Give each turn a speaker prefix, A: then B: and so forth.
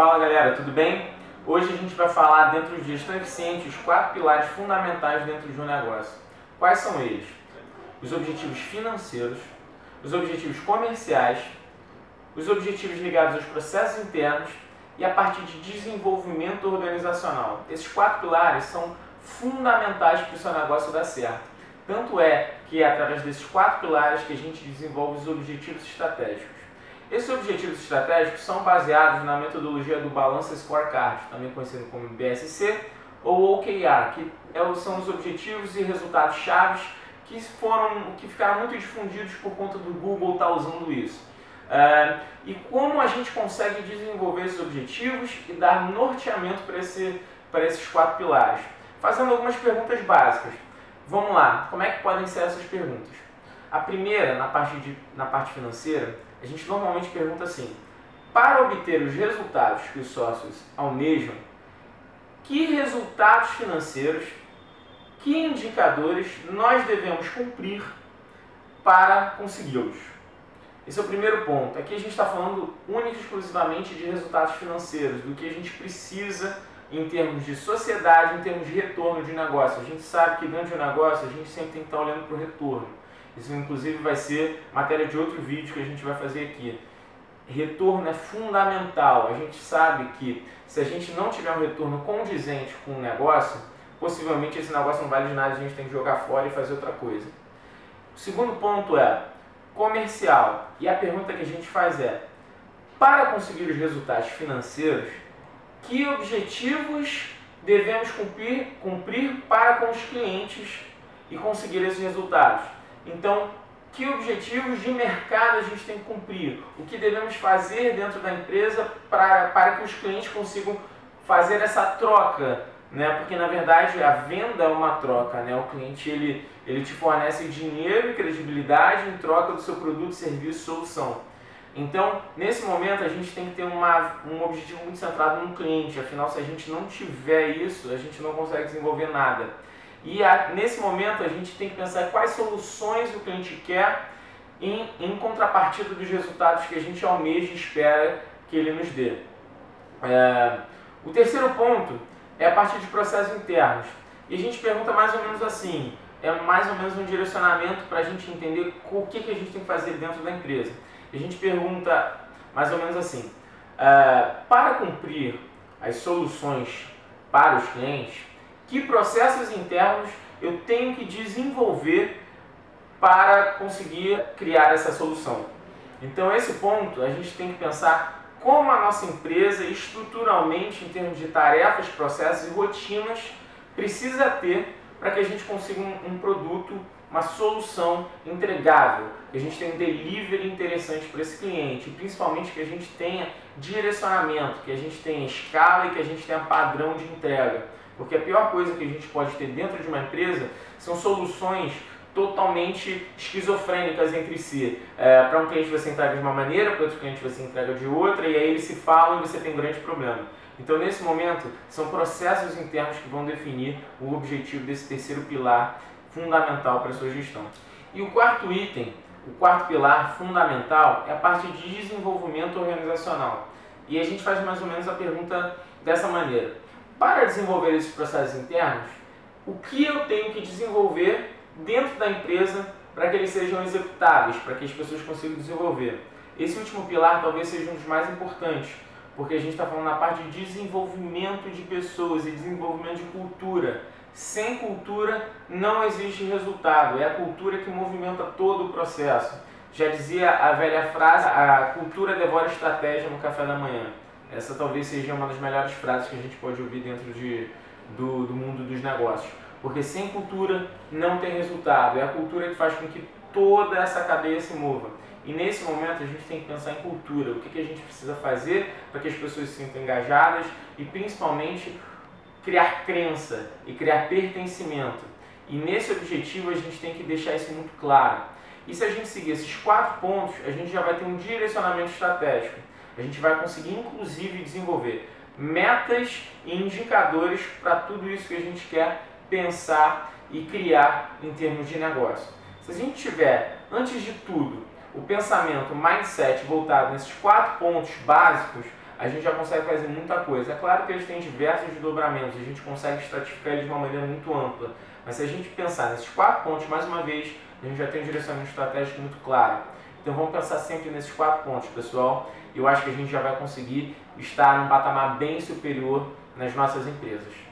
A: Fala galera, tudo bem? Hoje a gente vai falar dentro de gestão eficiente os quatro pilares fundamentais dentro de um negócio. Quais são eles? Os objetivos financeiros, os objetivos comerciais, os objetivos ligados aos processos internos e a parte de desenvolvimento organizacional. Esses quatro pilares são fundamentais para o seu negócio dar certo. Tanto é que é através desses quatro pilares que a gente desenvolve os objetivos estratégicos. Esses objetivos estratégicos são baseados na metodologia do Balance Scorecard, também conhecido como BSC ou OKR, que é são os objetivos e resultados chaves que foram que ficaram muito difundidos por conta do Google estar tá usando isso. É, e como a gente consegue desenvolver esses objetivos e dar norteamento para esse, para esses quatro pilares? Fazendo algumas perguntas básicas. Vamos lá, como é que podem ser essas perguntas? A primeira, na parte, de, na parte financeira, a gente normalmente pergunta assim: para obter os resultados que os sócios almejam, que resultados financeiros, que indicadores nós devemos cumprir para consegui-los? Esse é o primeiro ponto. Aqui a gente está falando única e exclusivamente de resultados financeiros, do que a gente precisa em termos de sociedade, em termos de retorno de negócio. A gente sabe que dentro de um negócio a gente sempre tem que estar olhando para o retorno. Isso inclusive vai ser matéria de outro vídeo que a gente vai fazer aqui. Retorno é fundamental. A gente sabe que se a gente não tiver um retorno condizente com o negócio, possivelmente esse negócio não vale de nada, a gente tem que jogar fora e fazer outra coisa. O segundo ponto é comercial. E a pergunta que a gente faz é: para conseguir os resultados financeiros, que objetivos devemos cumprir, cumprir para com os clientes e conseguir esses resultados? Então, que objetivos de mercado a gente tem que cumprir? O que devemos fazer dentro da empresa para, para que os clientes consigam fazer essa troca? Né? Porque na verdade a venda é uma troca, né? O cliente ele, ele te fornece dinheiro e credibilidade em troca do seu produto, serviço, solução. Então, nesse momento, a gente tem que ter uma, um objetivo muito centrado no cliente. Afinal, se a gente não tiver isso, a gente não consegue desenvolver nada. E a, nesse momento a gente tem que pensar quais soluções o cliente quer em, em contrapartida dos resultados que a gente almeja e espera que ele nos dê. É, o terceiro ponto é a parte de processos internos. E a gente pergunta mais ou menos assim, é mais ou menos um direcionamento para a gente entender o que, que a gente tem que fazer dentro da empresa. A gente pergunta mais ou menos assim, é, para cumprir as soluções para os clientes, que processos internos eu tenho que desenvolver para conseguir criar essa solução. Então, esse ponto a gente tem que pensar como a nossa empresa, estruturalmente, em termos de tarefas, processos e rotinas, precisa ter para que a gente consiga um, um produto, uma solução entregável, que a gente tenha um delivery interessante para esse cliente, principalmente que a gente tenha direcionamento, que a gente tenha escala e que a gente tenha padrão de entrega. Porque a pior coisa que a gente pode ter dentro de uma empresa são soluções totalmente esquizofrênicas entre si. É, para um cliente você entrega de uma maneira, para outro cliente você entrega de outra, e aí eles se falam e você tem um grande problema. Então, nesse momento, são processos internos que vão definir o objetivo desse terceiro pilar fundamental para a sua gestão. E o quarto item, o quarto pilar fundamental, é a parte de desenvolvimento organizacional. E a gente faz mais ou menos a pergunta dessa maneira para desenvolver esses processos internos, o que eu tenho que desenvolver dentro da empresa para que eles sejam executáveis, para que as pessoas consigam desenvolver. Esse último pilar talvez seja um dos mais importantes, porque a gente está falando na parte de desenvolvimento de pessoas e desenvolvimento de cultura. Sem cultura não existe resultado, é a cultura que movimenta todo o processo. Já dizia a velha frase: a cultura devora estratégia no café da manhã. Essa talvez seja uma das melhores frases que a gente pode ouvir dentro de, do, do mundo dos negócios. Porque sem cultura não tem resultado. É a cultura que faz com que toda essa cadeia se mova. E nesse momento a gente tem que pensar em cultura. O que, que a gente precisa fazer para que as pessoas se sintam engajadas e principalmente criar crença e criar pertencimento. E nesse objetivo a gente tem que deixar isso muito claro. E se a gente seguir esses quatro pontos, a gente já vai ter um direcionamento estratégico a gente vai conseguir inclusive desenvolver metas e indicadores para tudo isso que a gente quer pensar e criar em termos de negócio. Se a gente tiver, antes de tudo, o pensamento, o mindset voltado nesses quatro pontos básicos, a gente já consegue fazer muita coisa. É claro que eles têm diversos desdobramentos, a gente consegue estratificar eles de uma maneira muito ampla. Mas se a gente pensar nesses quatro pontos, mais uma vez, a gente já tem um direcionamento estratégico muito claro. Então vamos pensar sempre nesses quatro pontos, pessoal. Eu acho que a gente já vai conseguir estar num patamar bem superior nas nossas empresas.